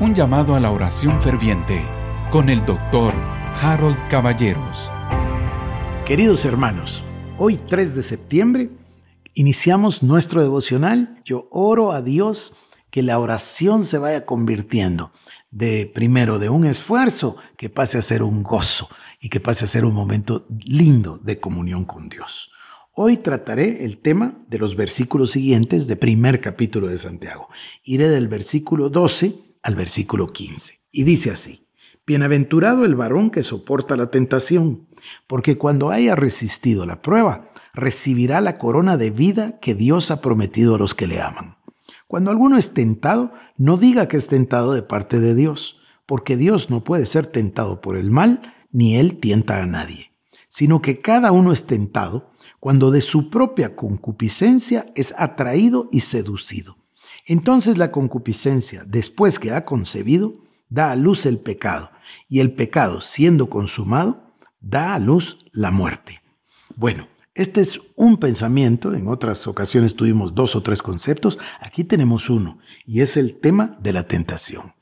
Un llamado a la oración ferviente con el doctor Harold Caballeros. Queridos hermanos, hoy 3 de septiembre iniciamos nuestro devocional. Yo oro a Dios que la oración se vaya convirtiendo de primero de un esfuerzo que pase a ser un gozo y que pase a ser un momento lindo de comunión con Dios. Hoy trataré el tema de los versículos siguientes de primer capítulo de Santiago. Iré del versículo 12 al versículo 15. Y dice así, Bienaventurado el varón que soporta la tentación, porque cuando haya resistido la prueba, recibirá la corona de vida que Dios ha prometido a los que le aman. Cuando alguno es tentado, no diga que es tentado de parte de Dios, porque Dios no puede ser tentado por el mal, ni él tienta a nadie, sino que cada uno es tentado cuando de su propia concupiscencia es atraído y seducido. Entonces la concupiscencia, después que ha concebido, da a luz el pecado, y el pecado, siendo consumado, da a luz la muerte. Bueno, este es un pensamiento, en otras ocasiones tuvimos dos o tres conceptos, aquí tenemos uno, y es el tema de la tentación.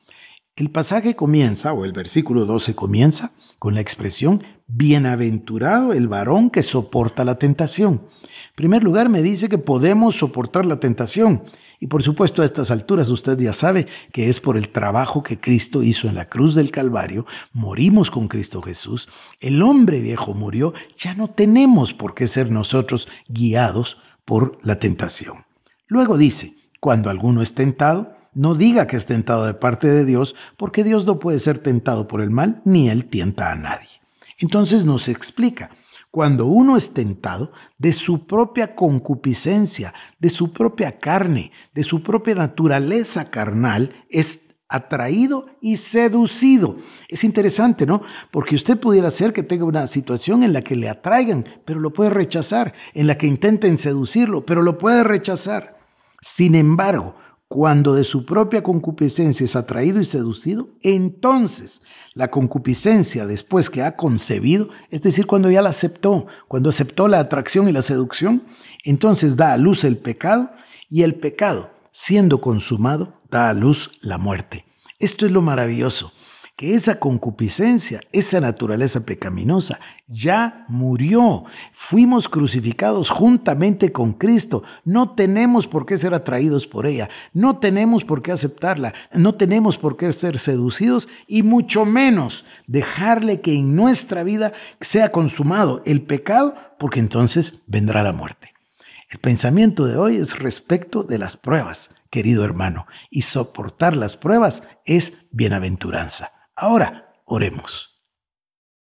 El pasaje comienza, o el versículo 12 comienza, con la expresión, bienaventurado el varón que soporta la tentación. En primer lugar, me dice que podemos soportar la tentación. Y por supuesto a estas alturas usted ya sabe que es por el trabajo que Cristo hizo en la cruz del Calvario, morimos con Cristo Jesús, el hombre viejo murió, ya no tenemos por qué ser nosotros guiados por la tentación. Luego dice, cuando alguno es tentado, no diga que es tentado de parte de Dios, porque Dios no puede ser tentado por el mal, ni él tienta a nadie. Entonces nos explica, cuando uno es tentado de su propia concupiscencia, de su propia carne, de su propia naturaleza carnal, es atraído y seducido. Es interesante, ¿no? Porque usted pudiera ser que tenga una situación en la que le atraigan, pero lo puede rechazar, en la que intenten seducirlo, pero lo puede rechazar. Sin embargo, cuando de su propia concupiscencia es atraído y seducido, entonces la concupiscencia después que ha concebido, es decir, cuando ya la aceptó, cuando aceptó la atracción y la seducción, entonces da a luz el pecado y el pecado, siendo consumado, da a luz la muerte. Esto es lo maravilloso que esa concupiscencia, esa naturaleza pecaminosa, ya murió. Fuimos crucificados juntamente con Cristo. No tenemos por qué ser atraídos por ella. No tenemos por qué aceptarla. No tenemos por qué ser seducidos y mucho menos dejarle que en nuestra vida sea consumado el pecado, porque entonces vendrá la muerte. El pensamiento de hoy es respecto de las pruebas, querido hermano, y soportar las pruebas es bienaventuranza. Ahora, oremos.